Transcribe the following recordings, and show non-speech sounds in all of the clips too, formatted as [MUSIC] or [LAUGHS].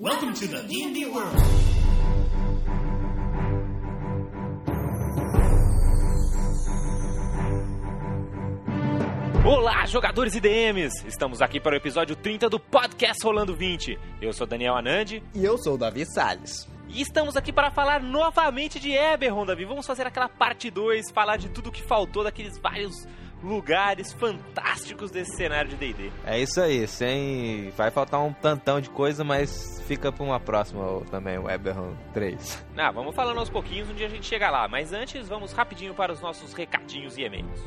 Welcome to the D&D world. Olá, jogadores e DMs! Estamos aqui para o episódio 30 do Podcast Rolando 20. Eu sou Daniel Anandi E eu sou o Davi Salles. e estamos aqui para falar novamente de Eberron, Davi. Vamos fazer aquela parte 2, falar de tudo que faltou, daqueles vários lugares fantásticos desse cenário de D&D. É isso aí, sem. Vai faltar um tantão de coisa, mas fica pra uma próxima também, o Eberron 3. Ah, vamos falando aos pouquinhos, um dia a gente chega lá. Mas antes, vamos rapidinho para os nossos recadinhos e e-mails.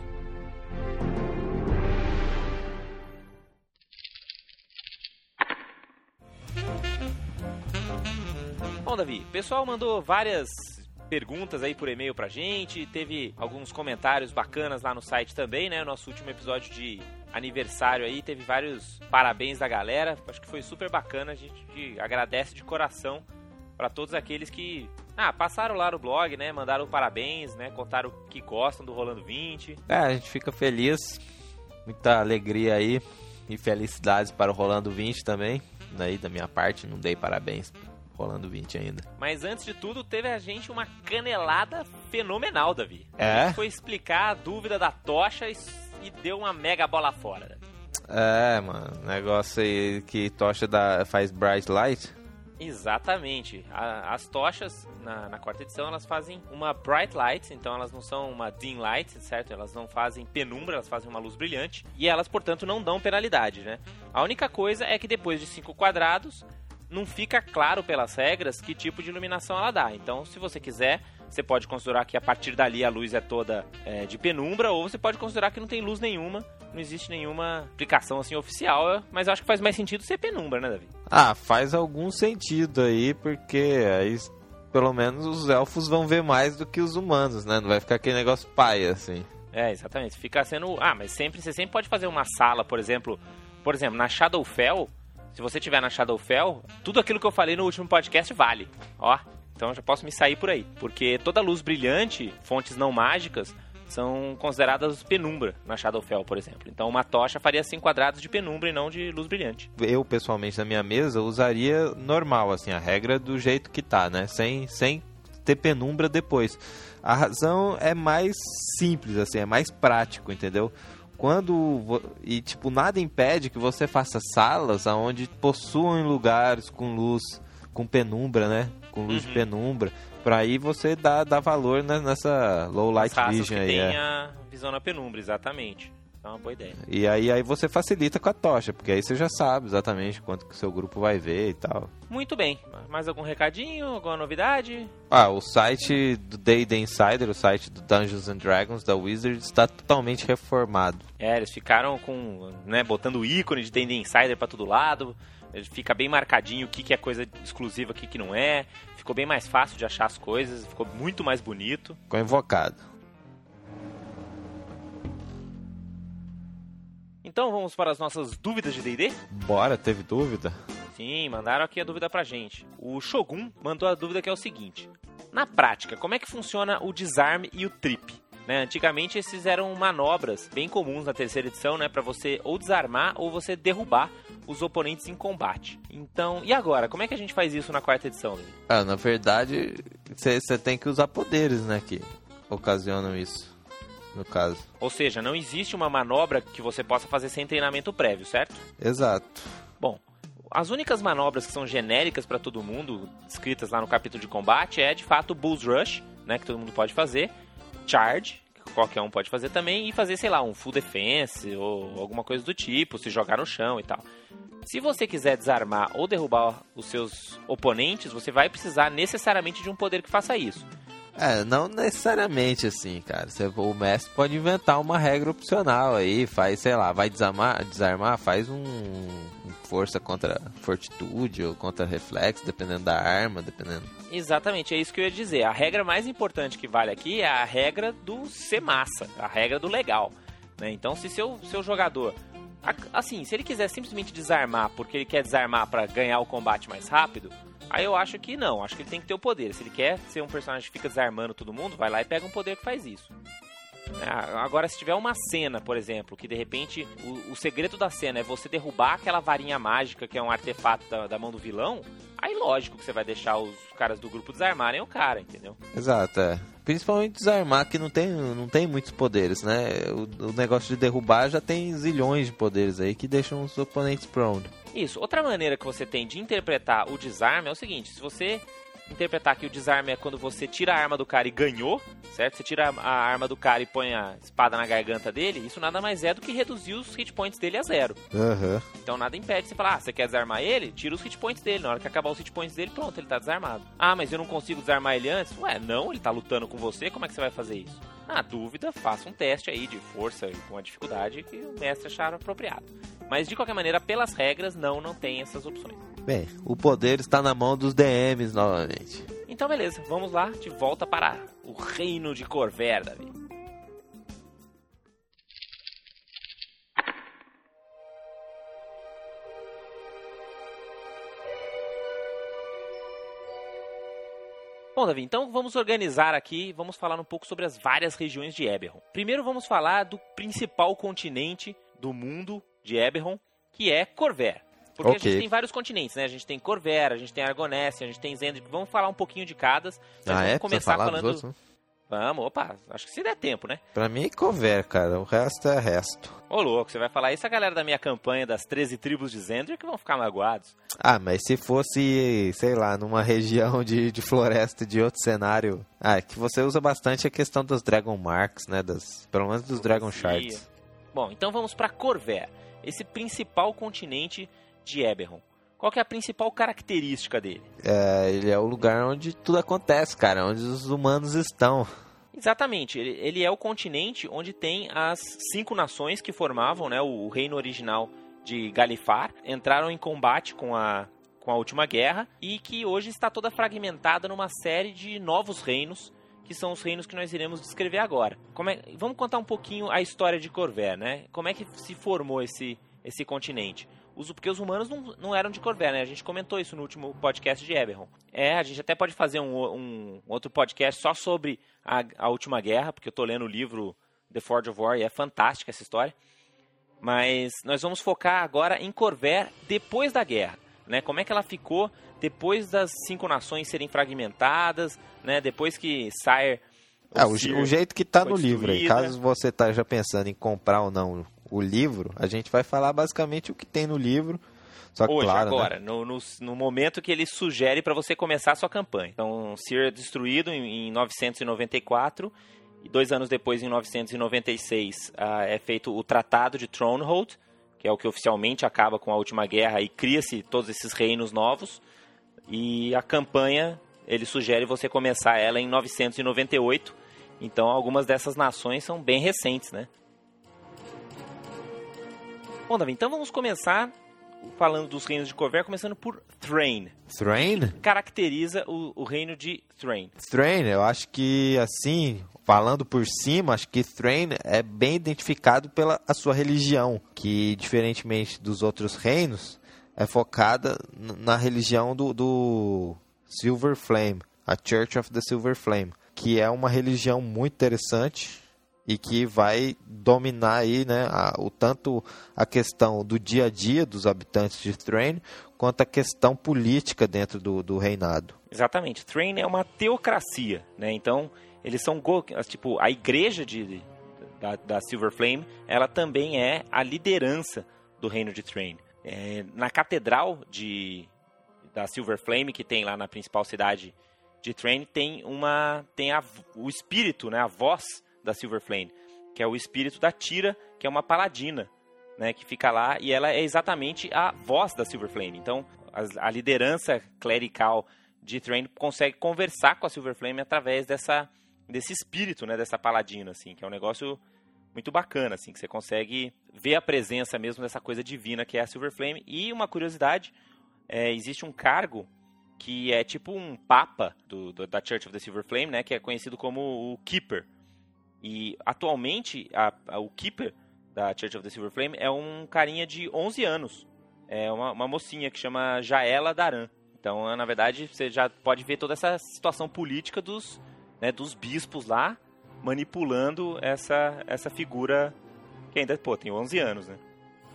Bom, Davi, o pessoal mandou várias perguntas aí por e-mail pra gente, teve alguns comentários bacanas lá no site também, né? Nosso último episódio de aniversário aí teve vários parabéns da galera, acho que foi super bacana, a gente agradece de coração pra todos aqueles que ah, passaram lá no blog, né? Mandaram parabéns, né? Contaram que gostam do Rolando 20. É, a gente fica feliz, muita alegria aí e felicidades para o Rolando 20 também. Daí da minha parte, não dei parabéns pro Rolando 20 ainda. Mas antes de tudo, teve a gente uma canelada fenomenal, Davi. A É? gente foi explicar a dúvida da tocha e, e deu uma mega bola fora. Davi. É, mano, negócio aí que tocha da, faz bright light. Exatamente. A- as tochas, na, na quarta edição, elas fazem uma bright light, então elas não são uma dim light, certo? Elas não fazem penumbra, elas fazem uma luz brilhante. E elas, portanto, não dão penalidade, né? A única coisa é que depois de cinco quadrados, não fica claro pelas regras que tipo de iluminação ela dá. Então, se você quiser, você pode considerar que a partir dali a luz é toda é, de penumbra, ou você pode considerar que não tem luz nenhuma, não existe nenhuma aplicação assim oficial, mas eu acho que faz mais sentido ser penumbra, né, Davi? Ah, faz algum sentido aí, porque aí pelo menos os elfos vão ver mais do que os humanos, né? Não vai ficar aquele negócio paia, assim. É, exatamente. Fica sendo. Ah, mas sempre você sempre pode fazer uma sala, por exemplo. Por exemplo, na Shadowfell, se você tiver na Shadowfell, tudo aquilo que eu falei no último podcast vale. Ó. Então já posso me sair por aí. Porque toda luz brilhante, fontes não mágicas, são consideradas penumbra na Shadowfell, por exemplo. Então uma tocha faria 5 quadrados de penumbra e não de luz brilhante. Eu, pessoalmente, na minha mesa, usaria normal, assim, a regra do jeito que tá, né? Sem, sem ter penumbra depois. A razão é mais simples, assim, é mais prático, entendeu? Quando. E, tipo, nada impede que você faça salas onde possuam lugares com luz, com penumbra, né? Com luz Uhum. de penumbra. Pra aí você dar dá valor né, nessa low light vision aí. é. a visão na penumbra, exatamente. É uma boa ideia. E aí, aí você facilita com a tocha, porque aí você já sabe exatamente quanto que o seu grupo vai ver e tal. Muito bem. Mais algum recadinho? Alguma novidade? Ah, o site do D&D Insider, o site do Dungeons and Dragons da Wizards, está totalmente reformado. É, eles ficaram com, né, botando o ícone de D&D Insider pra todo lado. Ele fica bem marcadinho o que, que é coisa exclusiva, o que, que não é. Ficou bem mais fácil de achar as coisas, ficou muito mais bonito. Ficou invocado. Então vamos para as nossas dúvidas de D&D? Bora, teve dúvida? Sim, mandaram aqui a dúvida pra gente. O Shogun mandou a dúvida que é o seguinte: Na prática, como é que funciona o desarme e o trip? Né, antigamente esses eram manobras bem comuns na terceira edição, né, para você ou desarmar ou você derrubar os oponentes em combate. Então, e agora? Como é que a gente faz isso na quarta edição? Ah, na verdade, você tem que usar poderes, né, que ocasionam isso, no caso. Ou seja, não existe uma manobra que você possa fazer sem treinamento prévio, certo? Exato. Bom, as únicas manobras que são genéricas para todo mundo, descritas lá no capítulo de combate, é de fato Bulls Rush, né, que todo mundo pode fazer, Charge, que qualquer um pode fazer também, e fazer, sei lá, um Full Defense ou alguma coisa do tipo, se jogar no chão e tal. Se você quiser desarmar ou derrubar os seus oponentes, você vai precisar necessariamente de um poder que faça isso. É, não necessariamente assim, cara. O mestre pode inventar uma regra opcional aí, faz, sei lá, vai desarmar, desarmar faz um, um força contra fortitude ou contra reflexo, dependendo da arma, dependendo. Exatamente, é isso que eu ia dizer. A regra mais importante que vale aqui é a regra do ser massa, a regra do legal. né? Então, se seu, seu jogador. Assim, se ele quiser simplesmente desarmar porque ele quer desarmar para ganhar o combate mais rápido, aí eu acho que não. Acho que ele tem que ter o poder. Se ele quer ser um personagem que fica desarmando todo mundo, vai lá e pega um poder que faz isso. É, agora, se tiver uma cena, por exemplo, que de repente o, o, segredo da cena é você derrubar aquela varinha mágica que é um artefato da, da mão do vilão, aí lógico que você vai deixar os caras do grupo desarmarem o cara, entendeu? Exato, é. Principalmente desarmar, que não tem, não tem muitos poderes, né? O, o negócio de derrubar já tem zilhões de poderes aí que deixam os oponentes prone. Isso. Outra maneira que você tem de interpretar o desarme é o seguinte: se você interpretar que o desarme é quando você tira a arma do cara e ganhou, certo? Você tira a arma do cara e põe a espada na garganta dele, isso nada mais é do que reduzir os hit points dele a zero. Uhum. Então nada impede você falar, ah, você quer desarmar ele? Tira os hit points dele. Na hora que acabar os hit points dele, pronto, ele tá desarmado. Ah, mas eu não consigo desarmar ele antes? Ué, não, ele tá lutando com você, como é que você vai fazer isso? Na dúvida, faça um teste aí de força e com a dificuldade que o mestre achar apropriado. Mas de qualquer maneira, pelas regras, não, não tem essas opções. Bem, o poder está na mão dos DMs novamente. Então beleza, vamos lá, de volta para o reino de Corver, Davi. Bom, Davi, então vamos organizar aqui, vamos falar um pouco sobre as várias regiões de Eberron. Primeiro vamos falar do principal continente do mundo de Eberron, que é Corver. Porque okay. a gente tem vários continentes, né? A gente tem Corvera, a gente tem Argonésia, a gente tem Zendrik. Vamos falar um pouquinho de cada. Ah, vamos é? começar falando. Outros, né? Vamos, opa, acho que se der tempo, né? Pra mim é Cover, cara. O resto é resto. Ô, louco, você vai falar isso a galera da minha campanha das 13 tribos de Zendrik vão ficar magoados. Ah, mas se fosse, sei lá, numa [LAUGHS] região de, de floresta de outro cenário. Ah, é que você usa bastante a questão dos Dragon Marks, né? Das, pelo menos dos Dragon Shards. Bom, então vamos pra Corver, esse principal continente de Eberron. Qual que é a principal característica dele? É, ele é o lugar onde tudo acontece, cara, onde os humanos estão. Exatamente, ele, ele é o continente onde tem as cinco nações que formavam né, o, o reino original de Galifar, entraram em combate com a, com a última guerra e que hoje está toda fragmentada numa série de novos reinos que são os reinos que nós iremos descrever agora. É, vamos contar um pouquinho a história de Corver, né? Como é que se formou esse, esse continente? Os, porque os humanos não, não eram de Corver, né? A gente comentou isso no último podcast de Eberron. É, a gente até pode fazer um, um outro podcast só sobre a, a, última guerra, porque eu tô lendo o livro The Forge of War e é fantástica essa história. Mas nós vamos focar agora em Corver depois da guerra, né? Como é que ela ficou depois das cinco nações serem fragmentadas, né? Depois que Sire é, o, o, jeito que tá no livro aí, caso você esteja tá pensando em comprar ou não o livro, a gente vai falar basicamente o que tem no livro. Só que, Hoje, claro, né? agora, né? no, no, no, momento que ele sugere para você começar a sua campanha. Então, Sear é destruído em, em 994 e dois anos depois, em 996, uh, ah, é feito o Tratado de Thronehold, que é o que oficialmente acaba com a última guerra e cria-se todos esses reinos novos. E a campanha, ele sugere você começar ela em 998. Então, algumas dessas nações são bem recentes, né? Bom, Davi, então vamos começar falando dos reinos de Corver, começando por Thrain. Thrain? Caracteriza o, o reino de Thrain. Thrain, eu acho que, assim, falando por cima, acho que Thrain é bem identificado pela a sua religião, que, diferentemente dos outros reinos, é focada na religião do, do Silver Flame, a Church of the Silver Flame, que é uma religião muito interessante, e que vai dominar aí, né, a, o tanto a questão do dia a dia dos habitantes de Thrain, quanto a questão política dentro do, do reinado. Exatamente. Thrain é uma teocracia, né? Então, eles são tipo a igreja de, da, da Silver Flame, ela também é a liderança do reino de Thrain. É, na catedral de da Silver Flame que tem lá na principal cidade de Thrain tem uma tem a, o espírito, né, a voz da Silver Flame, que é o espírito da Tira, que é uma paladina, né, que fica lá e ela é exatamente a voz da Silver Flame. Então, a, a liderança clerical de Thrain consegue conversar com a Silver Flame através dessa desse espírito, né, dessa paladina assim, que é um negócio muito bacana assim, que você consegue ver a presença mesmo dessa coisa divina que é a Silver Flame. E uma curiosidade, é, existe um cargo que é tipo um papa do, do, da Church of the Silver Flame, né, que é conhecido como o Keeper. E atualmente, a, a, o Keeper da Church of the Silver Flame é um carinha de 11 anos. É uma, uma mocinha que chama Jaela Daran. Então, na verdade, você já pode ver toda essa situação política dos, né, dos bispos lá manipulando essa, essa figura que ainda, pô, tem 11 anos, né?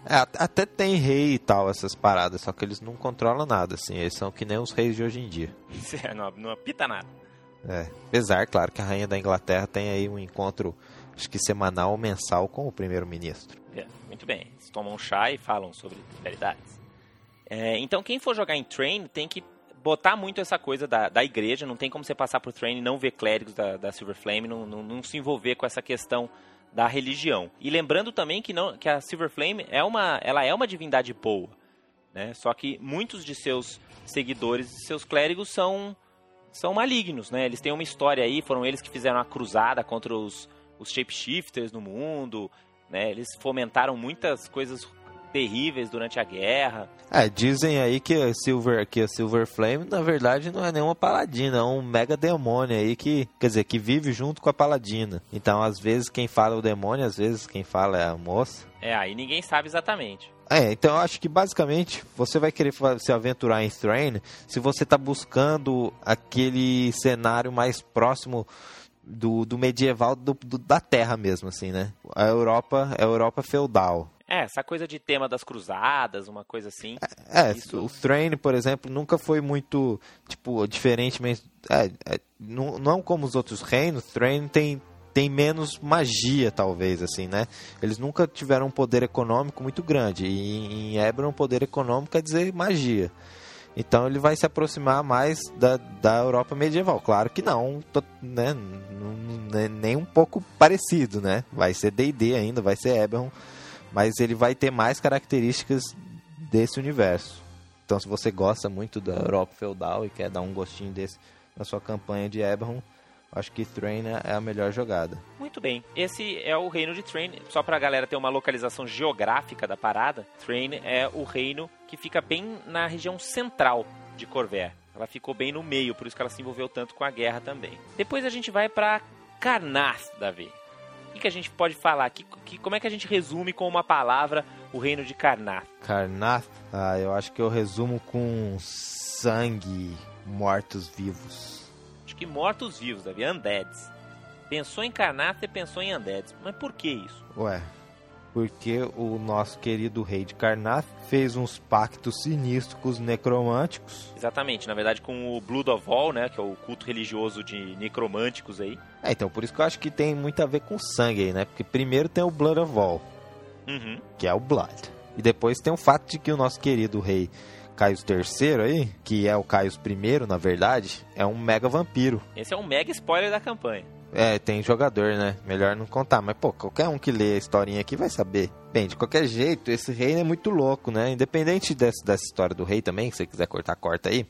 É, até tem rei e tal, essas paradas, só que eles não controlam nada, assim. Eles são que nem os reis de hoje em dia. É, não, não apita nada. É, apesar, claro, que a rainha da Inglaterra tem aí um encontro, acho que semanal ou mensal com o primeiro-ministro. É, muito bem. Eles tomam um chá e falam sobre realidades. É, então, quem for jogar em Train tem que botar muito essa coisa da, da igreja. Não tem como você passar por Train e não ver clérigos da, da Silver Flame, não, não, não se envolver com essa questão da religião. E lembrando também que, não, que a Silver Flame é uma, ela é uma divindade boa. Né? Só que muitos de seus seguidores e seus clérigos são, são malignos. Né? Eles têm uma história aí, foram eles que fizeram a cruzada contra os, os shapeshifters no mundo. Né? Eles fomentaram muitas coisas terríveis durante a guerra. É, dizem aí que a Silver, que a Silver Flame, na verdade, não é nenhuma paladina, é um mega demônio aí que, quer dizer, que vive junto com a paladina. Então, às vezes quem fala é o demônio, às vezes quem fala é a moça. É, aí ninguém sabe exatamente. É, então eu acho que basicamente você vai querer se aventurar em Thrain se você está buscando aquele cenário mais próximo do, do medieval do, do, da Terra mesmo, assim, né? A Europa, a Europa feudal. É, essa coisa de tema das cruzadas, uma coisa assim. É, isso... o Thrain, por exemplo, nunca foi muito, tipo, diferentemente... É, é, não, não como os outros reinos, Thrain tem, tem menos magia, talvez, assim, né? Eles nunca tiveram um poder econômico muito grande. E em Eberron, poder econômico quer dizer magia. Então ele vai se aproximar mais da, da Europa medieval. Claro que não, tô, né nem um pouco parecido, né? Vai ser D&D ainda, vai ser Eberron mas ele vai ter mais características desse universo. Então, se você gosta muito da Europa feudal e quer dar um gostinho desse na sua campanha de Eberron, acho que Thrain é a melhor jogada. Muito bem. Esse é o reino de Thrain. Só para a galera ter uma localização geográfica da parada, Thrain é o reino que fica bem na região central de Corvair. Ela ficou bem no meio, por isso que ela se envolveu tanto com a guerra também. Depois a gente vai para Carnath, Davi que, que a gente pode falar? Que, que, como é que a gente resume com uma palavra o reino de Karnath? Karnath? Ah, eu acho que eu resumo com sangue, mortos-vivos. Acho que mortos-vivos, Davi, undeads. Pensou em Karnath e pensou em undeads. Mas por que isso? Ué, porque o nosso querido rei de Karnath fez uns pactos sinistros com os necromânticos. Exatamente, na verdade com o Blood of All, né, que é o culto religioso de necromânticos aí. É, então por isso que eu acho que tem muito a ver com sangue aí, né? Porque primeiro tem o Blood of All, uhum. que é o Blood. E depois tem o fato de que o nosso querido rei Caios III aí, que é o Caios I, na verdade, é um mega vampiro. Esse é um mega spoiler da campanha. É, tem jogador, né? Melhor não contar. Mas, pô, qualquer um que lê a historinha aqui vai saber. Bem, de qualquer jeito, esse reino é muito louco, né? Independente dessa, dessa história do rei também, se você quiser cortar, corta aí.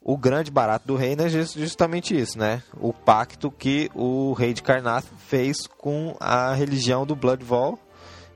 O grande barato do reino é justamente isso, né? O pacto que o rei de Karnath fez com a religião do Bloodval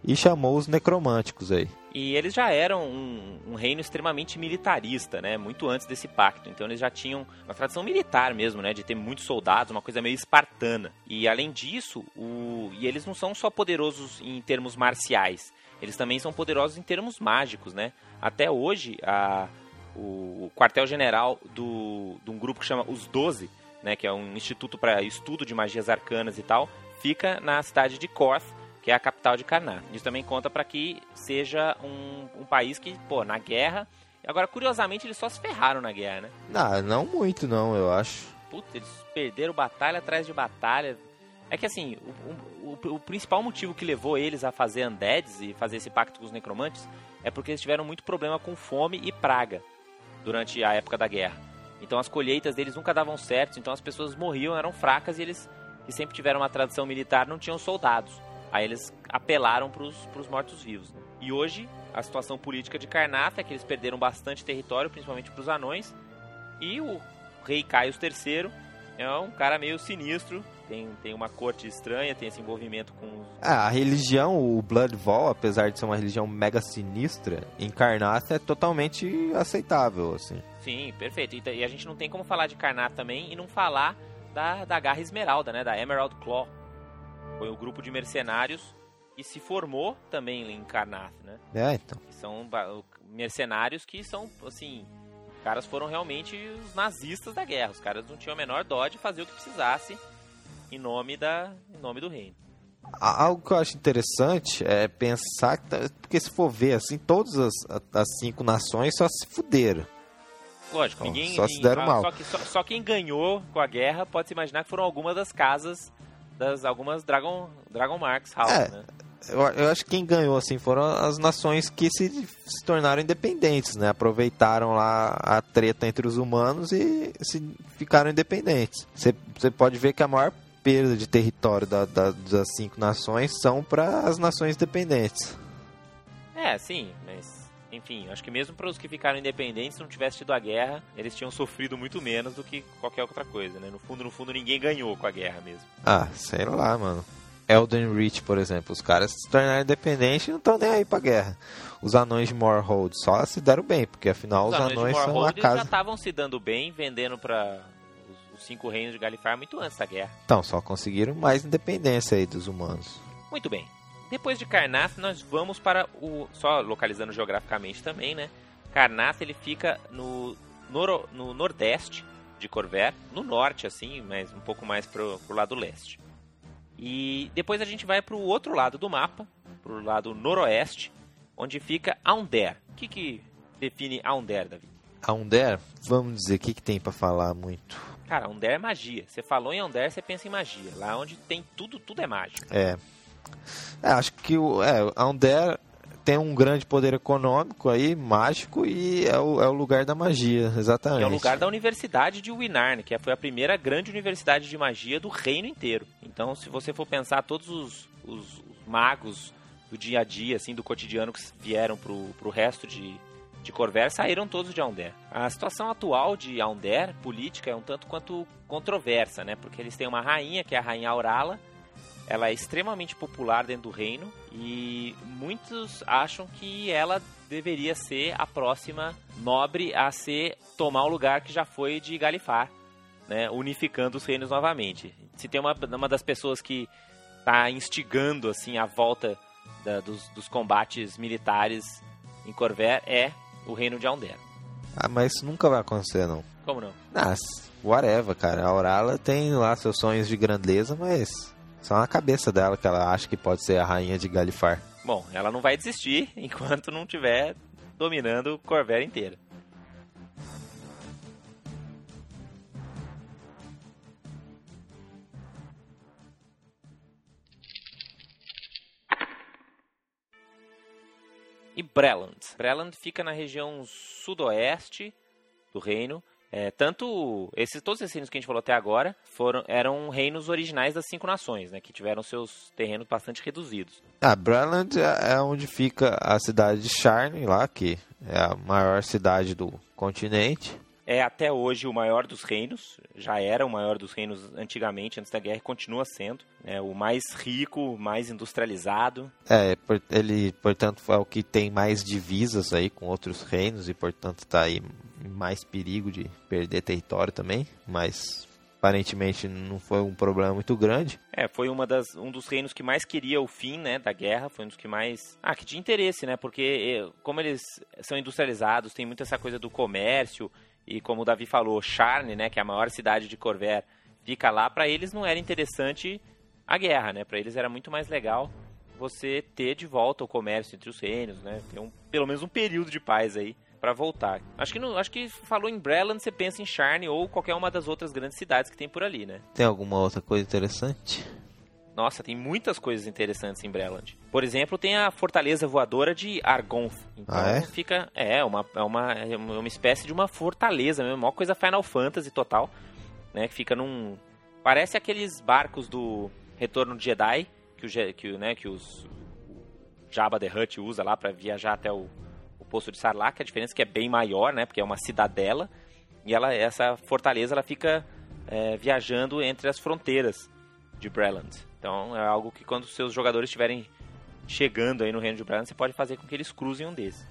e chamou os necromânticos aí. E eles já eram um, um, reino extremamente militarista, né? Muito antes desse pacto. Então eles já tinham uma tradição militar mesmo, né? De ter muitos soldados, uma coisa meio espartana. E além disso, o... e eles não são só poderosos em termos marciais. Eles também são poderosos em termos mágicos, né? Até hoje, a... o quartel-general do... de um grupo que chama Os Doze, né? Que é um instituto para estudo de magias arcanas e tal, fica na cidade de Korth, que é a capital de Karnak. Isso também conta para que seja um, um, país que, pô, na guerra. Agora, curiosamente, eles só se ferraram na guerra, né? Não, não muito, não, eu acho. Putz, eles perderam batalha atrás de batalha. É que assim, o, o, o, principal motivo que levou eles a fazer Undeads e fazer esse pacto com os necromantes é porque eles tiveram muito problema com fome e praga durante a época da guerra. Então as colheitas deles nunca davam certo, então as pessoas morriam, eram fracas e eles, que sempre tiveram uma tradição militar, não tinham soldados. Aí eles apelaram para os mortos-vivos. Né? E hoje, a situação política de Karnath é que eles perderam bastante território, principalmente para os anões. E o rei Caio III é um cara meio sinistro, tem, tem uma corte estranha, tem esse envolvimento com... Os... Ah, a religião, o Bloodval, apesar de ser uma religião mega sinistra, em Karnath é totalmente aceitável, assim. Sim, perfeito. E a gente não tem como falar de Karnath também e não falar da, da Garra Esmeralda, né, da Emerald Claw foi o grupo de mercenários que se formou também em Karnath, né? É, então. Que são mercenários que são, assim, caras foram realmente os nazistas da guerra. Os caras não tinham a menor dó de fazer o que precisasse em nome, da, em nome do reino. Algo que eu acho interessante é pensar que, tá, porque se for ver assim, todas as, as cinco nações só se fuderam. Lógico, ninguém, só se deram mal. Só, que, só, só, quem ganhou com a guerra pode se imaginar que foram algumas das casas das algumas Dragon, Dragon Marks House, é, né? Eu, eu, acho que quem ganhou assim foram as nações que se, se tornaram independentes, né? Aproveitaram lá a treta entre os humanos e se ficaram independentes. Você pode ver que a maior perda de território da, da, das cinco nações são para as nações dependentes. É, sim, mas enfim, acho que mesmo para os que ficaram independentes, se não tivesse tido a guerra, eles tinham sofrido muito menos do que qualquer outra coisa, né? No fundo, no fundo, ninguém ganhou com a guerra mesmo. Ah, sei lá, mano. Elden Reach, por exemplo, os caras se tornaram independentes e não estão nem aí pra guerra. Os anões de Morhold só se deram bem, porque afinal os, os anões, anões são a casa... já estavam se dando bem, vendendo para cinco reinos de Galifar muito antes da guerra. Então, só conseguiram mais independência aí dos humanos. Muito bem. Depois de Karnath, nós vamos para o... Só localizando geograficamente também, né? Karnath, ele fica no, noro... no nordeste de Corver, no norte, assim, mas um pouco mais pro, pro lado leste. E depois a gente vai para o outro lado do mapa, para o lado noroeste, onde fica Aundair. O que, que define Aundair, Davi? Aundair, vamos dizer, o que, que tem para falar muito? Cara, Aundair é magia. Você falou em Aundair, você pensa em magia. Lá onde tem tudo, tudo é mágico. É. é acho que o é, Aundair tem um grande poder econômico aí, mágico, e é o, é o lugar da magia, exatamente. É o lugar da Universidade de Winarn, que foi a primeira grande universidade de magia do reino inteiro. Então, se você for pensar todos os, os magos do dia a dia, assim, do cotidiano que vieram pro, pro resto de, de Corver saíram todos de Aundair. A situação atual de Aundair, política, é um tanto quanto controversa, né? Porque eles têm uma rainha, que é a Rainha Aurala, ela é extremamente popular dentro do reino e muitos acham que ela deveria ser a próxima nobre a ser tomar o lugar que já foi de Galifar, né? Unificando os reinos novamente. Se tem uma, uma das pessoas que está instigando assim a volta da, dos, dos combates militares em Corver é o reino de Aundair. Ah, mas isso nunca vai acontecer, não. Como não? Ah, whatever, cara. A Aurala tem lá seus sonhos de grandeza, mas só na cabeça dela que ela acha que pode ser a rainha de Galifar. Bom, ela não vai desistir [LAUGHS] enquanto não estiver dominando Corver inteira. e Breland. Breland fica na região sudoeste do reino. É, tanto esses, todos esses reinos que a gente falou até agora foram, eram reinos originais das cinco nações, né, que tiveram seus terrenos bastante reduzidos. Ah, Breland é, é onde fica a cidade de Sharn, lá, que é a maior cidade do continente é até hoje o maior dos reinos, já era o maior dos reinos antigamente, antes da guerra, e continua sendo. É o mais rico, mais industrializado. É, ele, portanto, é o que tem mais divisas aí com outros reinos e, portanto, está aí mais perigo de perder território também, mas aparentemente não foi um problema muito grande. É, foi uma das, um dos reinos que mais queria o fim, né, da guerra, foi um dos que mais... Ah, que tinha interesse, né, porque eh, como eles são industrializados, tem muito essa coisa do comércio e como o Davi falou, Charne, né, que é a maior cidade de Corver, fica lá, para eles não era interessante a guerra, né? Para eles era muito mais legal você ter de volta o comércio entre os reinos, né? Ter um, pelo menos um período de paz aí para voltar. Acho que não, acho que falou em Breland, você pensa em Charne ou qualquer uma das outras grandes cidades que tem por ali, né? Tem alguma outra coisa interessante? Nossa, tem muitas coisas interessantes em Breland. Por exemplo, tem a fortaleza voadora de Argonth. Então ah, é? fica. É, uma, é, uma, é uma espécie de uma fortaleza mesmo. Uma coisa Final Fantasy total. Né, que fica num. Parece aqueles barcos do Retorno de Jedi. Que, o, que, né, que os. Jabba the Hutt usa lá para viajar até o Poço de Sarlacc. A diferença é que é bem maior, né? Porque é uma cidadela. E ela, essa fortaleza ela fica é, viajando entre as fronteiras de Breland. Então é algo que quando seus jogadores estiverem chegando aí no reino de Breland, você pode fazer com que eles cruzem um desses.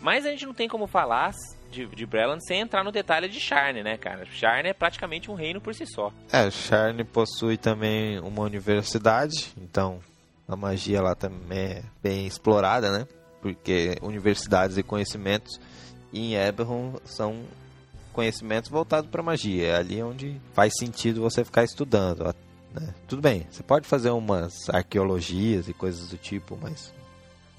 Mas a gente não tem como falar de, de Breland sem entrar no detalhe de Sharn, né, cara? Sharn é praticamente um reino por si só. É, Sharn possui também uma universidade, então a magia lá também é bem explorada, né? Porque universidades e conhecimentos em Eberron são conhecimentos voltados para magia. É ali onde faz sentido você ficar estudando. Né? Tudo bem, você pode fazer umas arqueologias e coisas do tipo, mas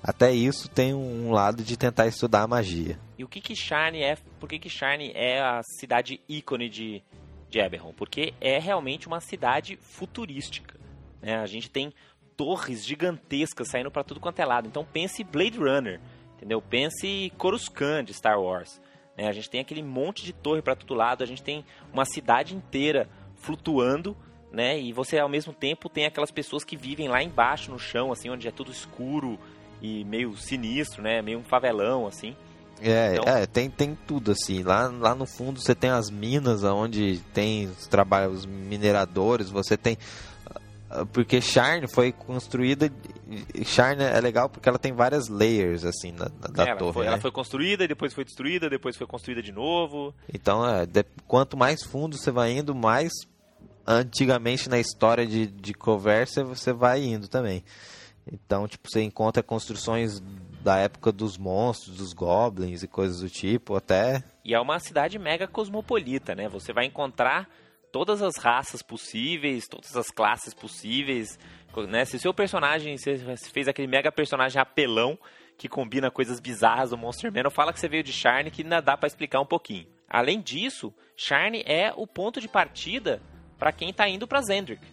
até isso tem um lado de tentar estudar a magia. E o que que Sharn é? Por que que Sharn é a cidade ícone de, de Eberron? Porque é realmente uma cidade futurística. Né? A gente tem torres gigantescas saindo para tudo quanto é lado. Então pense Blade Runner, entendeu? Pense Coruscant de Star Wars. Né? A gente tem aquele monte de torre para todo lado, a gente tem uma cidade inteira flutuando, né? E você ao mesmo tempo tem aquelas pessoas que vivem lá embaixo no chão, assim, onde é tudo escuro e meio sinistro, né? Meio um favelão, assim. É, então... é tem, tem tudo assim. Lá, lá no fundo você tem as minas onde tem os trabalhos mineradores, você tem porque Sharn foi construída. Sharn é legal porque ela tem várias layers assim na, na da ela torre. Foi, né? Ela foi construída, depois foi destruída, depois foi construída de novo. Então, é, de, quanto mais fundo você vai indo, mais antigamente na história de, de conversa você vai indo também. Então, tipo, você encontra construções da época dos monstros, dos goblins e coisas do tipo, até. E é uma cidade mega cosmopolita, né? Você vai encontrar todas as raças possíveis, todas as classes possíveis. Né? Se o seu personagem, você fez aquele mega personagem apelão que combina coisas bizarras do Monster Man, fala que você veio de Sharn que ainda dá para explicar um pouquinho. Além disso, Sharn é o ponto de partida para quem está indo para Zendrick.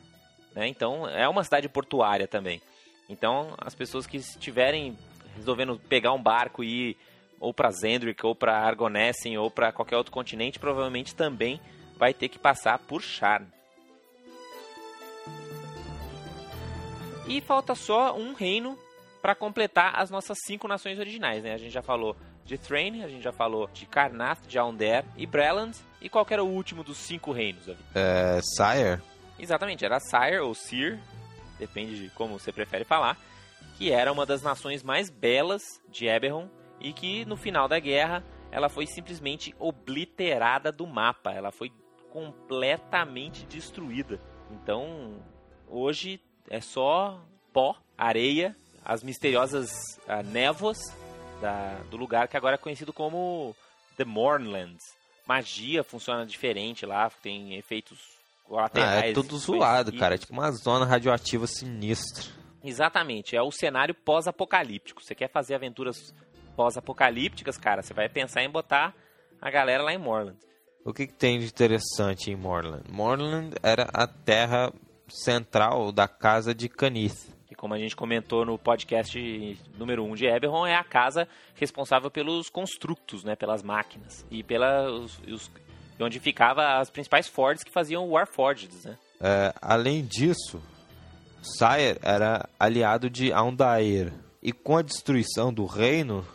Né? Então, é uma cidade portuária também. Então, as pessoas que estiverem resolvendo pegar um barco e ir ou para Zendrick, ou para Argonessen, ou para qualquer outro continente, provavelmente também vai ter que passar por Charn. E falta só um reino para completar as nossas cinco nações originais, né? A gente já falou de Thrain, a gente já falou de Karnath, de Aundair e Breland. E qual era o último dos cinco reinos? É, Sire. Exatamente, era Sire ou Sir, depende de como você prefere falar, que era uma das nações mais belas de Eberron e que no final da guerra ela foi simplesmente obliterada do mapa. Ela foi completamente destruída. Então, hoje é só pó, areia, as misteriosas uh, névoas da, do lugar que agora é conhecido como The Mornlands. Magia funciona diferente lá, tem efeitos. Ah, é tudo zoado, cara. É tipo uma zona radioativa sinistra. Exatamente, é o cenário pós-apocalíptico. Você quer fazer aventuras pós-apocalípticas, cara, você vai pensar em botar a galera lá em Morland. O que, que, tem de interessante em Morland? Morland era a terra central da casa de Canith. Que, como a gente comentou no podcast número 1 um de Eberron, é a casa responsável pelos construtos, né, pelas máquinas. E pela, os, os, onde ficava as principais forges que faziam Warforged. Né? É, além disso, Sire era aliado de Aundair. E com a destruição do reino,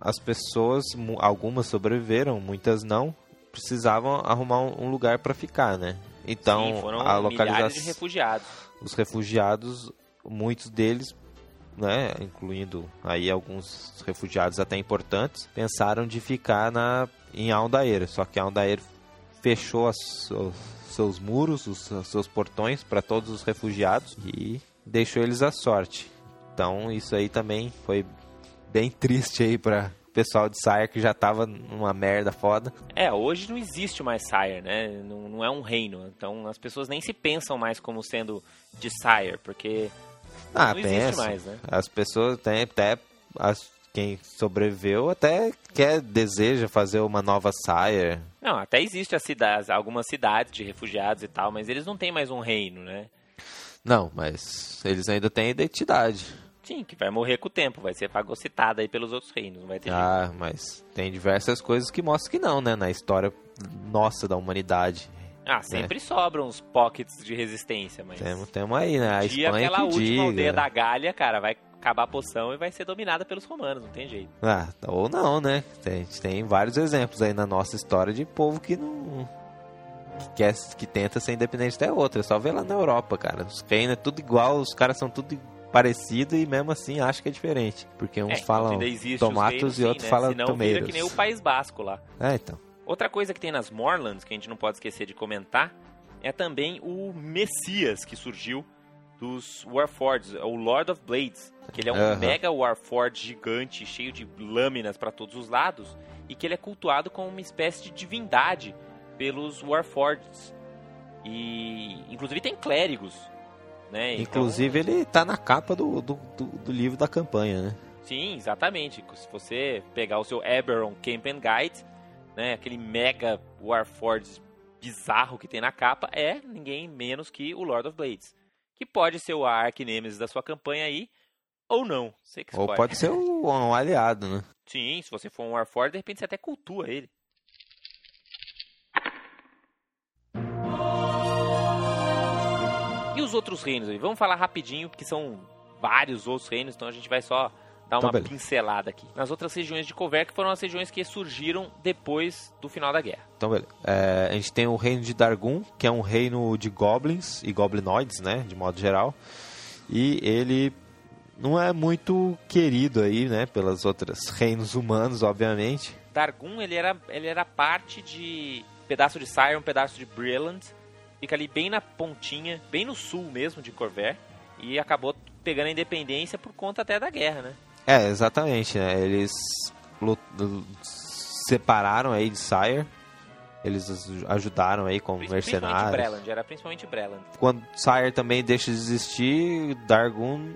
as pessoas, algumas sobreviveram, muitas não, precisavam arrumar um lugar para ficar, né? Então, Sim, foram a localização de refugiados. Os refugiados, muitos deles, né, incluindo aí alguns refugiados até importantes, pensaram de ficar na em Aldair, só que Aldair fechou as, os seus muros, os, os seus portões para todos os refugiados e deixou eles à sorte. Então, isso aí também foi bem [LAUGHS] triste aí para pessoal de Sire que já tava numa merda foda. É, hoje não existe mais Sire, né? Não, não é um reino. Então as pessoas nem se pensam mais como sendo de Sire, porque ah, não existe mais, né? As pessoas têm até as, quem sobreviveu até quer deseja fazer uma nova Sire. Não, até existe as cidades, algumas cidades de refugiados e tal, mas eles não têm mais um reino, né? Não, mas eles ainda têm identidade. Sim, que vai morrer com o tempo, vai ser fagocitada aí pelos outros reinos, não vai ter Ah, jeito. mas tem diversas coisas que mostram que não, né? Na história nossa da humanidade. Ah, sempre né? sobram uns pockets de resistência, mas... Temos, temos aí, né? A Espanha aquela que última diga. aldeia da Gália, cara, vai acabar a poção e vai ser dominada pelos romanos, não tem jeito. Ah, ou não, né? Tem, tem vários exemplos aí na nossa história de povo que não... Que, quer, que tenta ser independente até outra. É só ver lá na Europa, cara. Os reinos é tudo igual, os caras são tudo parecido e mesmo assim acho que é diferente. Porque uns é, falam tomatos e outros sim, né? falam Senão tomeiros. Vira que nem o País Basco lá. É, então. Outra coisa que tem nas Morlands, que a gente não pode esquecer de comentar, é também o Messias que surgiu dos Warforges, o Lord of Blades. Que ele é um mega Warforged gigante, cheio de lâminas para todos os lados. e que ele é cultuado como uma espécie de divindade pelos Warforged. E inclusive tem clérigos, né? Então- Inclusive ele tá na capa do, do, do, do livro da campanha, né? Sim, exatamente. Se você pegar o seu Eberron Camp and Guide, né, aquele mega Warforged bizarro que tem na capa, é ninguém menos que o Lord of Blades. Que pode ser o Ark Nemesis da sua campanha aí, ou não. Sei que Ou pode ser um, um aliado, né? Sim, se você for um Warforged, de repente você até cultua ele. Os outros reinos aí? Vamos falar rapidinho, porque são vários outros reinos, então a gente vai só dar Então, uma beleza. pincelada aqui. Nas outras regiões de Cover, que foram as regiões que surgiram depois do final da guerra. Então, beleza. É, a gente tem o reino de Dargun, que é um reino de goblins e goblinoides, né? De modo geral. E ele não é muito querido aí, né? Pelas outras reinos humanos, obviamente. Dargun, ele era, ele era parte de pedaço de Sire, um pedaço de Breland. Fica ali bem na pontinha, bem no sul mesmo de Corver. E acabou pegando a independência por conta até da guerra, né? É, exatamente, né? Eles separaram aí de Sire. Eles aj- ajudaram aí como mercenários. Breland, era principalmente Breland. Quando Sire também deixa de existir, Dargun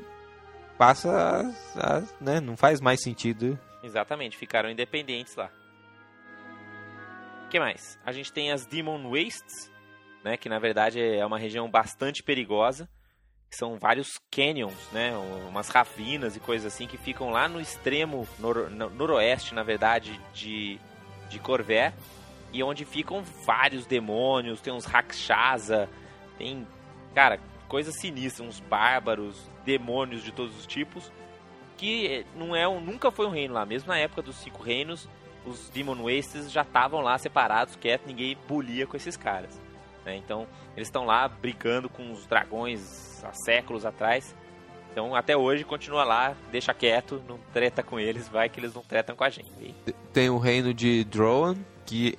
passa a, a- né? Não faz mais sentido. Exatamente, ficaram independentes lá. O que mais? A gente tem as Demon Wastes, né, que na verdade é uma região bastante perigosa, são vários canyons, né, umas ravinas e coisas assim que ficam lá no extremo nor- no- noroeste, na verdade, de, de Corver, e onde ficam vários demônios, tem uns Rakshasa, tem, cara, coisas sinistras, uns bárbaros, demônios de todos os tipos, que não é um, nunca foi um reino lá, mesmo na época dos cinco reinos, os Demon Wastes já estavam lá separados, quietos, ninguém bulia com esses caras. Né? Então, eles estão lá brigando com os dragões há séculos atrás. Então, até hoje, continua lá, deixa quieto, não treta com eles, vai que eles não tretam com a gente. Tem o reino de Drowan, que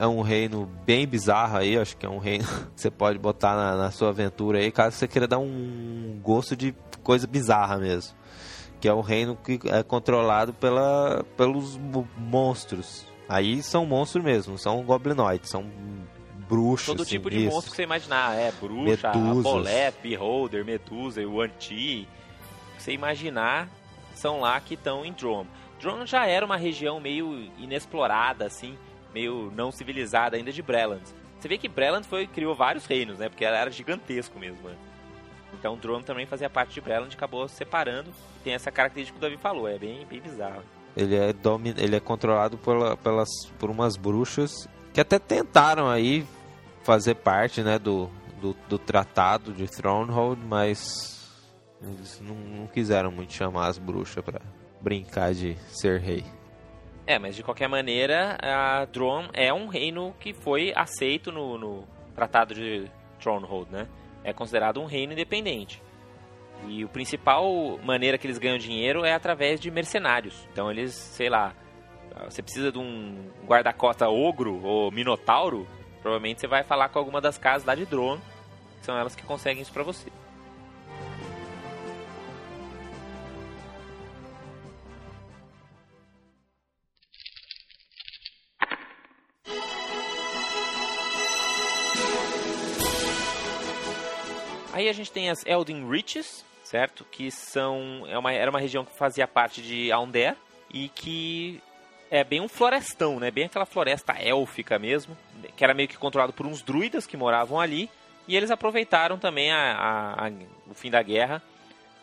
é um reino bem bizarro aí, acho que é um reino [LAUGHS] que você pode botar na, na sua aventura aí, caso você queira dar um gosto de coisa bizarra mesmo. Que é o reino que é controlado pela, pelos mo- monstros. Aí são monstros mesmo, são goblinoides, são bruxos. Todo tipo de sinistros. monstro que você imaginar. É, bruxa, Medusas. beholder, medusa, o anti. que você imaginar, são lá que estão em Drom. Drom já era uma região meio inexplorada, assim, meio não civilizada ainda de Breland. Você vê que Breland foi, criou vários reinos, né? Porque ela era gigantesco mesmo. né? Então Drom também fazia parte de Breland, acabou separando. E tem essa característica que o Davi falou, é bem, bem bizarro. Ele é, domi ele é controlado pela, pelas, por umas bruxas que até tentaram aí fazer parte né, do, do, do tratado de Thronehold, mas eles não, não quiseram muito chamar as bruxas pra brincar de ser rei. É, mas de qualquer maneira, a Drom é um reino que foi aceito no, no Tratado de Thronehold, né? É considerado um reino independente. E o principal maneira que eles ganham dinheiro é através de mercenários. Então eles, sei lá, você precisa de um guarda-costa ogro ou minotauro, provavelmente você vai falar com alguma das casas lá de Drom, que são elas que conseguem isso pra você. Aí a gente tem as Elden Riches, certo? Que são é uma, era uma região que fazia parte de Aundair e que é bem um florestão, né? Bem aquela floresta élfica mesmo, que era meio que controlado por uns druidas que moravam ali e eles aproveitaram também a, a- a- o fim da guerra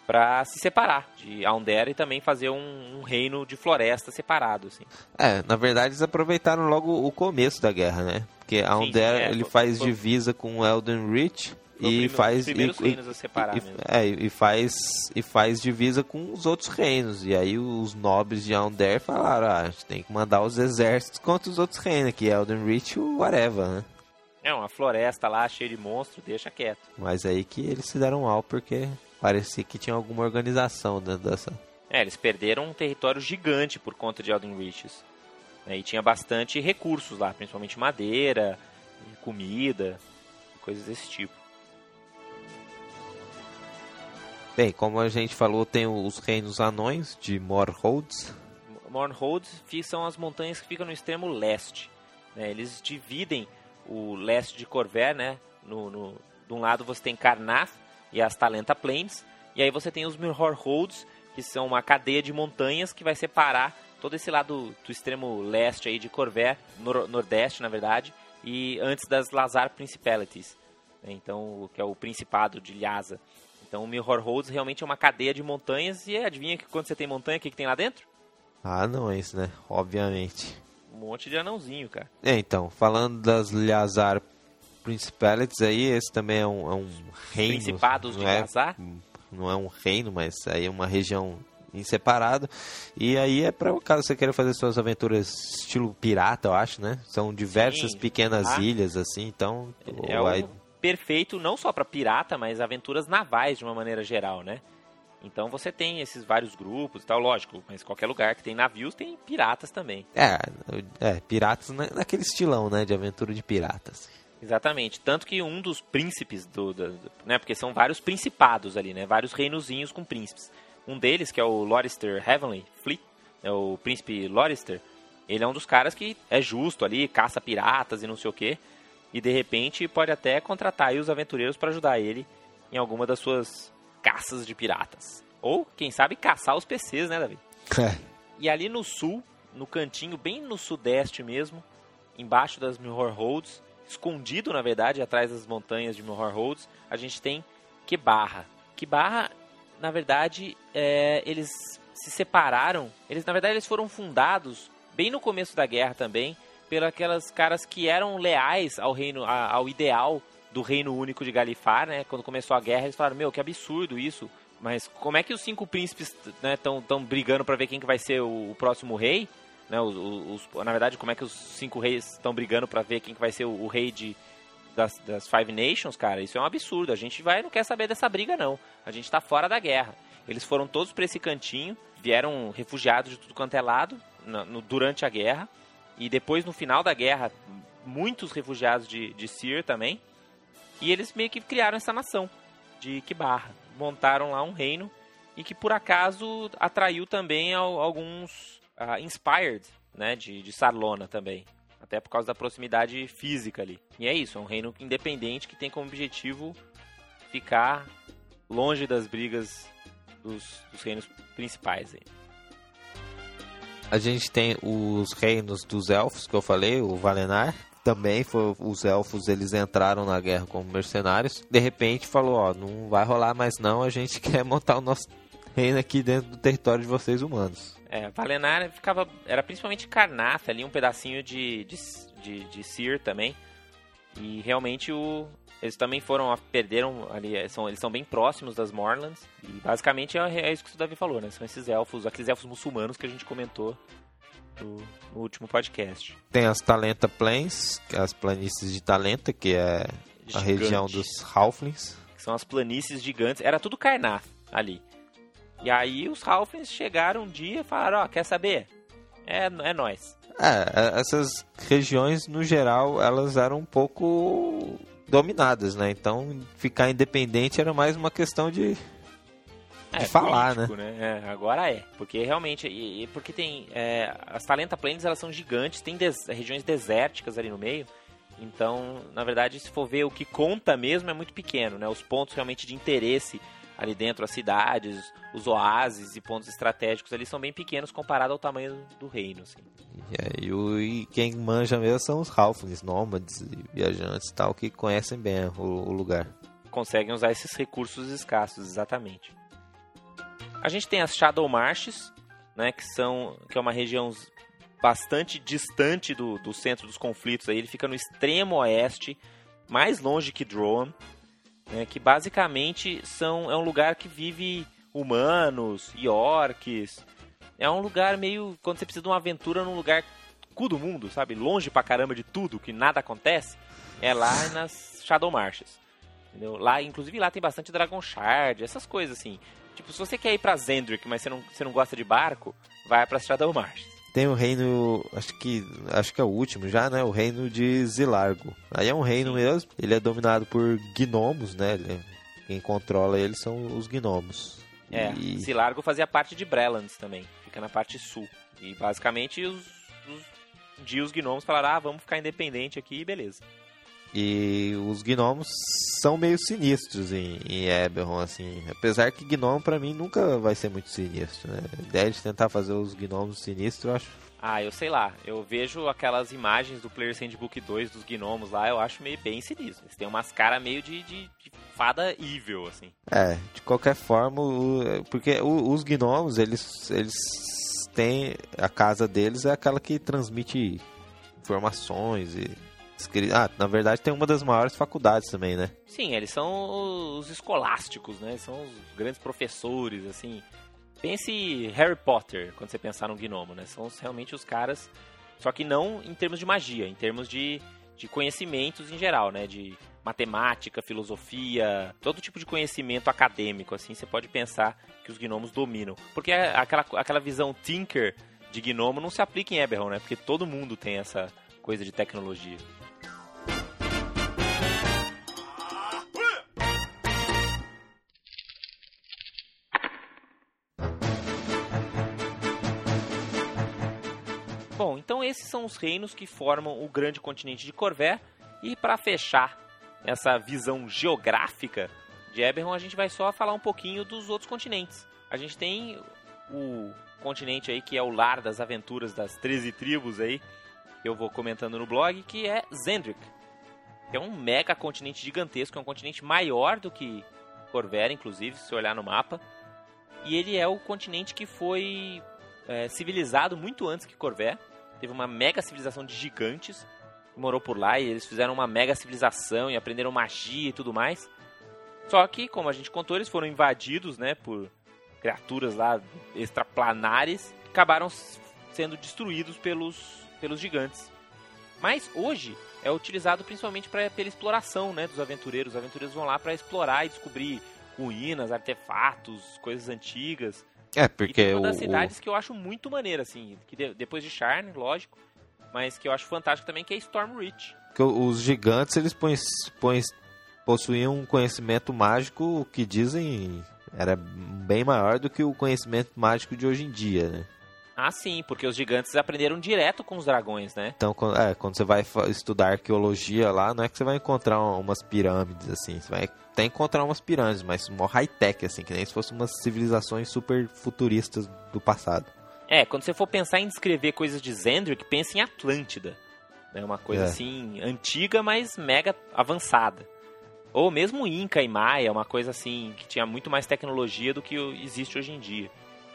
para se separar de Aundair e também fazer um, um reino de floresta separado, assim. É, na verdade eles aproveitaram logo o começo da guerra, né? Porque a Sim, Aundair sim, é, ele faz divisa com Elden Reach e faz e- separar e, mesmo. é, e faz e faz divisa com os outros reinos. E aí os nobres de Aundair falaram, ah, a gente tem que mandar os exércitos contra os outros reinos, que é Elden Reach o whatever, né? É uma floresta lá cheia de monstros, deixa quieto. Mas aí que eles se deram mal porque parecia que tinha alguma organização dentro dessa. É, eles perderam um território gigante por conta de Elden Reaches. né, E tinha bastante recursos lá, principalmente madeira, comida, coisas desse tipo. Bem, como a gente falou, tem os reinos anões de Morholds. Mornholds são as montanhas que ficam no extremo leste. Né? Eles dividem o leste de Corvair, né? No, no, de um lado você tem Karnath e as Talenta Plains, e aí você tem os Mirrorholds, que são uma cadeia de montanhas que vai separar todo esse lado do extremo leste aí de Corvair, nor nordeste na verdade, e antes das Lazar Principalities, né? então que é o Principado de Lhasa. Então o Mirrorholds realmente é uma cadeia de montanhas e adivinha que quando você tem montanha, o que, que tem lá dentro? Ah, não é isso, né? Obviamente. Um monte de anãozinho, cara. É, então, falando das Lhazar Principalities aí, esse também é um, é um reino. Principados de Lhazar? não é um reino, mas aí é uma região em separado. E aí é para caso você queira fazer suas aventuras estilo pirata, eu acho, né? São diversas Sim. pequenas ah. ilhas assim, então é o perfeito não só para pirata, mas aventuras navais de uma maneira geral, né? Então você tem esses vários grupos e tal, lógico, mas qualquer lugar que tem navios tem piratas também. É, é piratas naquele estilão, né, de aventura de piratas. Exatamente. Tanto que um dos príncipes do, do, do, né, porque são vários principados ali, né, vários reinozinhos com príncipes. Um deles, que é o Lorister Heavenly Fleet, é o príncipe Lorister, ele é um dos caras que é justo ali, caça piratas e não sei o que, e de repente pode até contratar os aventureiros para ajudar ele em alguma das suas caças de piratas. Ou, quem sabe, caçar os PCs, né, Davi? [LAUGHS] É. E ali no sul, no cantinho, bem no sudeste mesmo, embaixo das Mirror Holds, escondido, na verdade, atrás das montanhas de Mirror Holds, a gente tem Kibarra. Kibarra, na verdade, é, eles se separaram. Eles, na verdade, eles foram fundados bem no começo da guerra também, pelos aquelas caras que eram leais ao reino, ao ideal do Reino Único de Galifar, né? Quando começou a guerra, eles falaram: Meu, que absurdo isso. Mas como é que os cinco príncipes estão né, brigando para ver quem que vai ser o, o próximo rei? Né, os, os, na verdade, como é que os cinco reis estão brigando para ver quem que vai ser o, o rei de, das, das, Five Nations, cara? Isso é um absurdo. A gente vai não quer saber dessa briga, não. A gente tá fora da guerra. Eles foram todos para esse cantinho, vieram refugiados de tudo quanto é lado no, durante a guerra. E depois, no final da guerra, muitos refugiados de, de Sir também. E eles meio que criaram essa nação de Kibarra. Montaram lá um reino e que por acaso atraiu também alguns uh, inspired, né, de, de Sarlona também. Até por causa da proximidade física ali. E é isso, é um reino independente que tem como objetivo ficar longe das brigas dos, dos reinos principais aí. A gente tem os reinos dos elfos que eu falei, o Valenar, também foi, os elfos eles entraram na guerra como mercenários. De repente falou, ó, não vai rolar mais não, a gente [LAUGHS] quer montar o nosso reino aqui dentro do território de vocês humanos. É, Valenar ficava, era principalmente Carnath ali, um pedacinho de, de, de, de Sir também. E realmente o, eles também foram, perderam ali, é, são, eles são bem próximos das Morlands. E basicamente é, é isso que o Davi falou, né? São esses elfos, aqueles elfos muçulmanos que a gente comentou no, no último podcast. Tem as Talenta Plains, é as planícies de Talenta, que é Gigante. a região dos Halflings. Que são as planícies gigantes. Era tudo Karnath ali. E aí os Halflings chegaram um dia e falaram, ó, oh, quer saber? É, é nós. É, é, essas regiões, no geral, elas eram um pouco dominadas, né? Então, ficar independente era mais uma questão de de é, falar, político, né? né? É, agora é, porque realmente, e, e porque tem é, as Talenta Plains elas são gigantes, tem des, regiões desérticas ali no meio, então, na verdade, se for ver o que conta mesmo é muito pequeno, né? Os pontos realmente de interesse ali dentro, as cidades, os oásis e pontos estratégicos ali são bem pequenos comparado ao tamanho do reino, assim. E, o, e quem manja mesmo são os halflings, nômades e viajantes tal, que conhecem bem o, o lugar. Conseguem usar esses recursos escassos, exatamente. A gente tem as Shadow Marshes, né, que são que é uma região bastante distante do, do centro dos conflitos. Aí ele fica no extremo oeste, mais longe que Droam, né, que basicamente são é um lugar que vive humanos e orcs. É um lugar meio quando você precisa de uma aventura num lugar cu do mundo, sabe, longe pra caramba de tudo, que nada acontece. É lá nas Shadow Marshes. Entendeu? Lá, inclusive lá tem bastante Dragon Shard, essas coisas assim. Tipo, se você quer ir pra Zendrick, mas você não, você não gosta de barco, vai pra Shadow Marches. Tem o reino, acho que acho que é o último já, né? O reino de Zilargo. Aí é um reino mesmo. Ele é dominado por gnomos, né? Ele, quem controla ele são os gnomos. É, e... Zilargo fazia parte de Brelands também. Fica na parte sul. E basicamente os, os, os gnomos falaram, ah, vamos ficar independente aqui e beleza. E os gnomos são meio sinistros em, em Eberron, assim. Apesar que gnomo pra mim nunca vai ser muito sinistro, né? A ideia de tentar fazer os gnomos sinistros, eu acho ah, eu sei lá. Eu vejo aquelas imagens do Player's Handbook 2 dos gnomos lá, eu acho meio bem sinistro. Eles têm umas caras meio de, de, de, fada evil, assim. É, de qualquer forma, o, porque o, os gnomos, eles, eles têm... A casa deles é aquela que transmite informações e... Ah, na verdade tem uma das maiores faculdades também, né? Sim, eles são os escolásticos, né? São os grandes professores, assim. Pense Harry Potter, quando você pensar num gnomo, né? São realmente os caras, só que não em termos de magia, em termos de, de conhecimentos em geral, né? De matemática, filosofia, todo tipo de conhecimento acadêmico, assim, você pode pensar que os gnomos dominam. Porque aquela, aquela visão tinker de gnomo não se aplica em Eberron, né? Porque todo mundo tem essa coisa de tecnologia. São os reinos que formam o grande continente de Corvé. E para fechar essa visão geográfica de Eberron, a gente vai só falar um pouquinho dos outros continentes. A gente tem o continente aí que é o lar das aventuras das 13 tribos aí, que eu vou comentando no blog, que é Zendrick. É um mega continente gigantesco, é um continente maior do que Corvé, inclusive, se olhar no mapa. E ele é o continente que foi é, civilizado muito antes que Corvé. Teve uma mega civilização de gigantes que morou por lá e eles fizeram uma mega civilização e aprenderam magia e tudo mais. Só que, como a gente contou, eles foram invadidos, né, por criaturas lá extraplanares, acabaram sendo destruídos pelos, pelos gigantes. Mas hoje é utilizado principalmente pra, pela exploração, né, dos aventureiros. Os aventureiros vão lá para explorar e descobrir ruínas, artefatos, coisas antigas. É, porque e uma das cidades o... que eu acho muito maneira, assim, que de, depois de Charne, lógico, mas que eu acho fantástico também, que é Stormreach. Que os gigantes, eles põem, põem, possuíam um conhecimento mágico que dizem era bem maior do que o conhecimento mágico de hoje em dia, né? Ah, sim, porque os gigantes aprenderam direto com os dragões, né? Então, quando, é, quando você vai estudar arqueologia lá, não é que você vai encontrar umas pirâmides, assim. Você vai até encontrar umas pirâmides, mas mó high-tech, assim, que nem se fossem umas civilizações super futuristas do passado. É, quando você for pensar em descrever coisas de Zendrick, pense em Atlântida. É uma coisa, é. assim, antiga, mas mega avançada. Ou mesmo Inca e Maia, uma coisa, assim, que tinha muito mais tecnologia do que existe hoje em dia.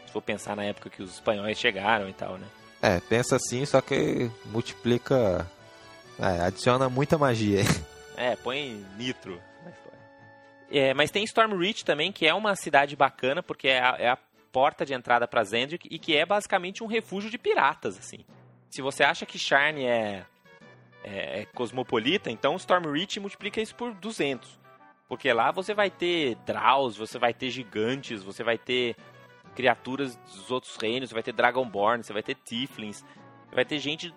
Se for pensar na época que os espanhóis chegaram e tal, né? É, pensa assim, só que multiplica. É, adiciona muita magia. É, põe nitro. É, mas tem Stormreach também, que é uma cidade bacana, porque é a, é a porta de entrada para Zendrick e que é basicamente um refúgio de piratas, assim. Se você acha que Sharn é, é, é cosmopolita, então Stormreach multiplica isso por 200. Porque lá você vai ter Draus, você vai ter gigantes, você vai ter criaturas dos outros reinos, você vai ter Dragonborn, você vai ter Tiflins, você vai ter gente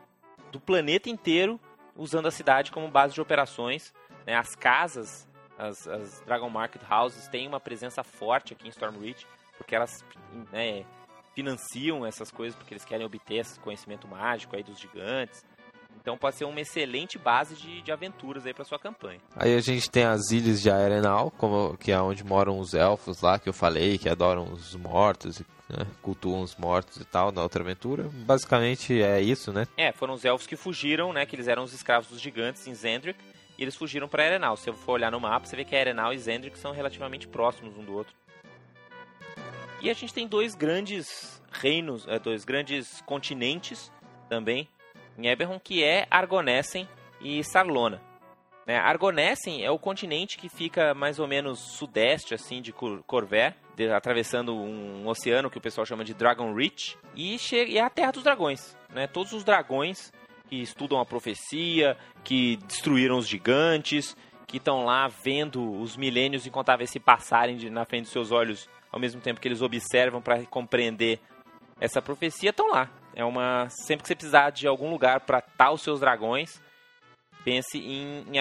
do planeta inteiro usando a cidade como base de operações. Né? As casas, as, as, Dragon Market Houses, têm uma presença forte aqui em Stormreach, porque elas né, financiam essas coisas, porque eles querem obter esse conhecimento mágico aí dos gigantes. Então pode ser uma excelente base de, de aventuras aí para sua campanha. Aí a gente tem as ilhas de Arenal, como, que é onde moram os elfos lá, que eu falei, que adoram os mortos, né, cultuam os mortos e tal, na outra aventura. Basicamente é isso, né? É, foram os elfos que fugiram, né, que eles eram os escravos dos gigantes em Zendrick, e eles fugiram para Arenal. Se você for olhar no mapa, você vê que Arenal e Zendrick são relativamente próximos um do outro. E a gente tem dois grandes reinos, é, dois grandes continentes também, em Eberron, que é Argonessen e Sarlona. Né? Argonessen é o continente que fica mais ou menos sudeste assim de Corvé, atravessando um oceano que o pessoal chama de Dragon Reach, e, chega, e é a terra dos dragões. Né? Todos os dragões que estudam a profecia, que destruíram os gigantes, que estão lá vendo os milênios incontáveis se passarem de, na frente dos seus olhos, ao mesmo tempo que eles observam para compreender essa profecia, estão lá. É uma. Sempre que você precisar de algum lugar para tal os seus dragões, pense em, em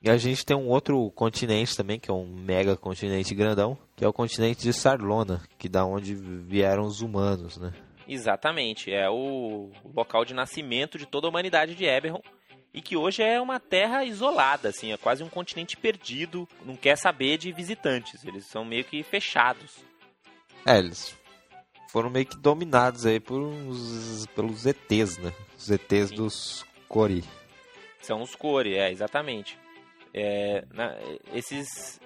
E a gente tem um outro continente também, que é um mega continente grandão, que é o continente de Sarlona, que da onde vieram os humanos, né? Exatamente, é o local de nascimento de toda a humanidade de Eberron e que hoje é uma terra isolada, assim, é quase um continente perdido, não quer saber de visitantes, eles são meio que fechados. É, eles foram meio que dominados aí por uns, pelos ETs, né? Os ETs Sim. dos Cori. São os Cori, é, exatamente. É, na, esses,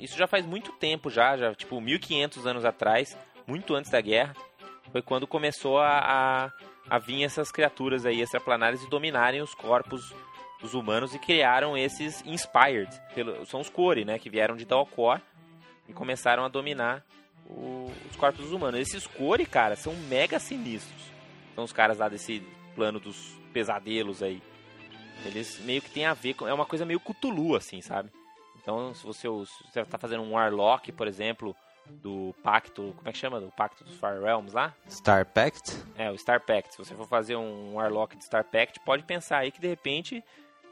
isso já faz muito tempo já, já tipo 1500 anos atrás, muito antes da guerra, foi quando começou a, a, a vir essas criaturas aí extraplanares e dominarem os corpos dos humanos e criaram esses Inspired, pelo, são os Kori, né, que vieram de Dalcor e começaram a dominar o, os corpos dos humanos. Esses Kori, cara, são mega sinistros. São os caras lá desse plano dos pesadelos aí. Eles meio que tem a ver com. É uma coisa meio Cthulhu, assim, sabe? Então, se você, se você tá fazendo um Warlock, por exemplo, do pacto. Como é que chama? Do pacto dos Fire Realms lá? Star Pact? É, o Star Pact. Se você for fazer um Warlock de Star Pact, pode pensar aí que de repente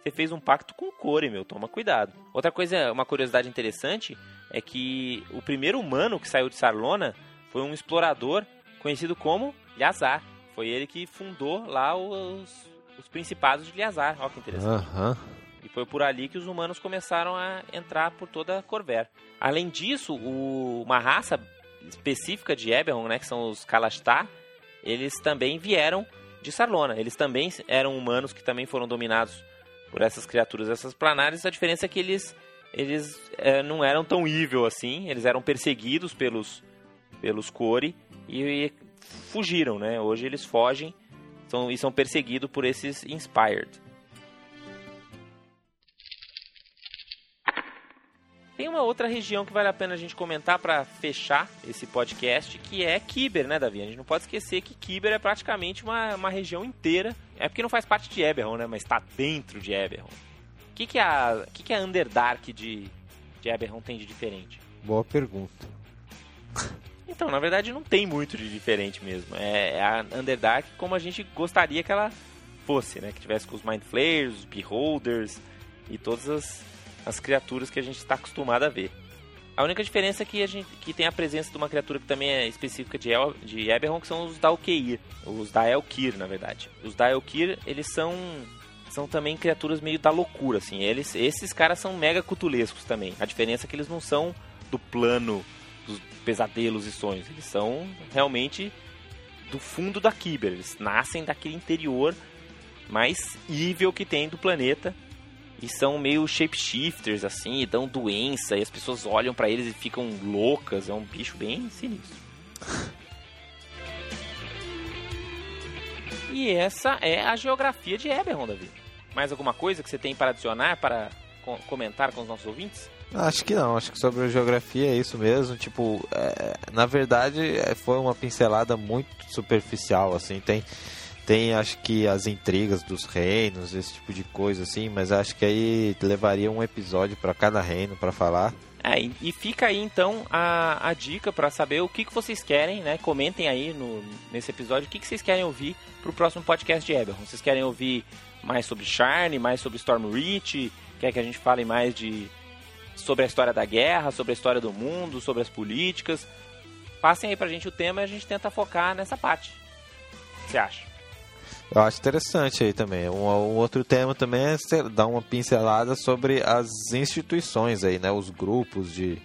você fez um pacto com o Core, meu. Toma cuidado. Outra coisa, uma curiosidade interessante é que o primeiro humano que saiu de Sarlona foi um explorador conhecido como Yazar. Foi ele que fundou lá os, os Principados de Yazar. Olha que interessante. Aham. Uhum. E foi por ali que os humanos começaram a entrar por toda a Corver. Além disso, o, uma raça específica de Eberron, né, que são os Kalashtar, eles também vieram de Sarlona. Eles também eram humanos que também foram dominados por essas criaturas, essas planares. A diferença é que eles, eles é, não eram tão evil assim. Eles eram perseguidos pelos, pelos Kori e, e fugiram, né? Hoje eles fogem são, e são perseguidos por esses Inspired. Tem uma outra região que vale a pena a gente comentar para fechar esse podcast, que é Kiber, né, Davi? A gente não pode esquecer que Kiber é praticamente uma, uma região inteira. É porque não faz parte de Eberron, né? Mas está dentro de Eberron. O que, que, a, que, que a Underdark de, de Eberron tem de diferente? Boa pergunta. Então, na verdade, não tem muito de diferente mesmo. É, é a Underdark como a gente gostaria que ela fosse, né? Que tivesse com os Mind Flayers, os Beholders e todas as as criaturas que a gente está acostumado a ver. A única diferença é que a gente que tem a presença de uma criatura que também é específica de, El, de Eberron, que são os Dalkeir, os Daelkir, na verdade. Os Daelkir, eles são são também criaturas meio da loucura, assim. Eles, esses caras são mega cutulescos também. A diferença é que eles não são do plano dos pesadelos e sonhos. Eles são realmente do fundo da Kyber. Eles nascem daquele interior mais evil que tem do planeta e são meio shapeshifters assim, e dão doença e as pessoas olham para eles e ficam loucas, é um bicho bem sinistro. e essa é a geografia de Eberron, Davi. Mais alguma coisa que você tem para adicionar, para comentar com os nossos ouvintes? Acho que não, acho que sobre geografia é isso mesmo. Tipo, é, na verdade, é, foi uma pincelada muito superficial, assim. Tem, tem, acho que, as intrigas dos reinos, esse tipo de coisa, assim, mas acho que aí levaria um episódio para cada reino para falar. É, e fica aí então a, a dica para saber o que, que vocês querem, né? Comentem aí no, nesse episódio o que, que vocês querem ouvir pro próximo podcast de Eberron. Vocês querem ouvir mais sobre Sharn, mais sobre Stormreach? Quer que a gente fale mais de sobre a história da guerra, sobre a história do mundo, sobre as políticas? Passem aí pra gente o tema e a gente tenta focar nessa parte. O que você acha? Eu acho interessante aí também. Um, um, outro tema também é dar uma pincelada sobre as instituições aí, né? Os grupos de,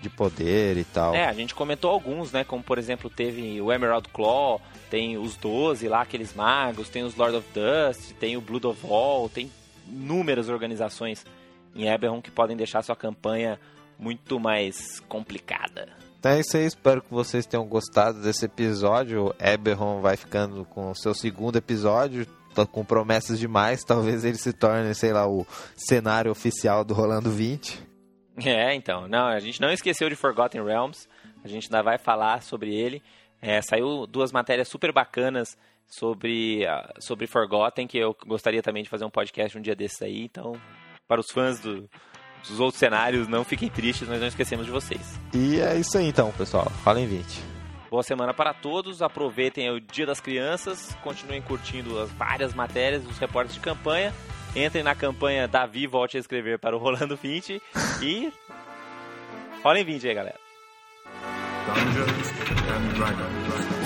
de poder e tal. É, a gente comentou alguns, né? Como, por exemplo, teve o Emerald Claw, tem os 12 lá, aqueles magos, tem os Lord of Dust, tem o Blood of All, tem inúmeras organizações em Eberron que podem deixar sua campanha muito mais complicada. Então é isso aí, espero que vocês tenham gostado desse episódio. Eberron vai ficando com o seu segundo episódio, tá com promessas demais. [LAUGHS] Talvez ele se torne, sei lá, o cenário oficial do Rolando 20. É, então. Não, a gente não esqueceu de Forgotten Realms. A gente ainda vai falar sobre ele. É, saiu duas matérias super bacanas sobre, uh, sobre Forgotten, que eu gostaria também de fazer um podcast um dia desses aí. Então, para os fãs do, os outros cenários, não fiquem tristes, nós não esquecemos de vocês. E é isso aí então, pessoal. Falem 20. Boa semana para todos, aproveitem o Dia das Crianças, continuem curtindo as várias matérias, os reportes de campanha Entrem na campanha Davi Volte a Escrever para o Rolando 20 e. Rolem 20 aí, galera. Dungeons and Dragons.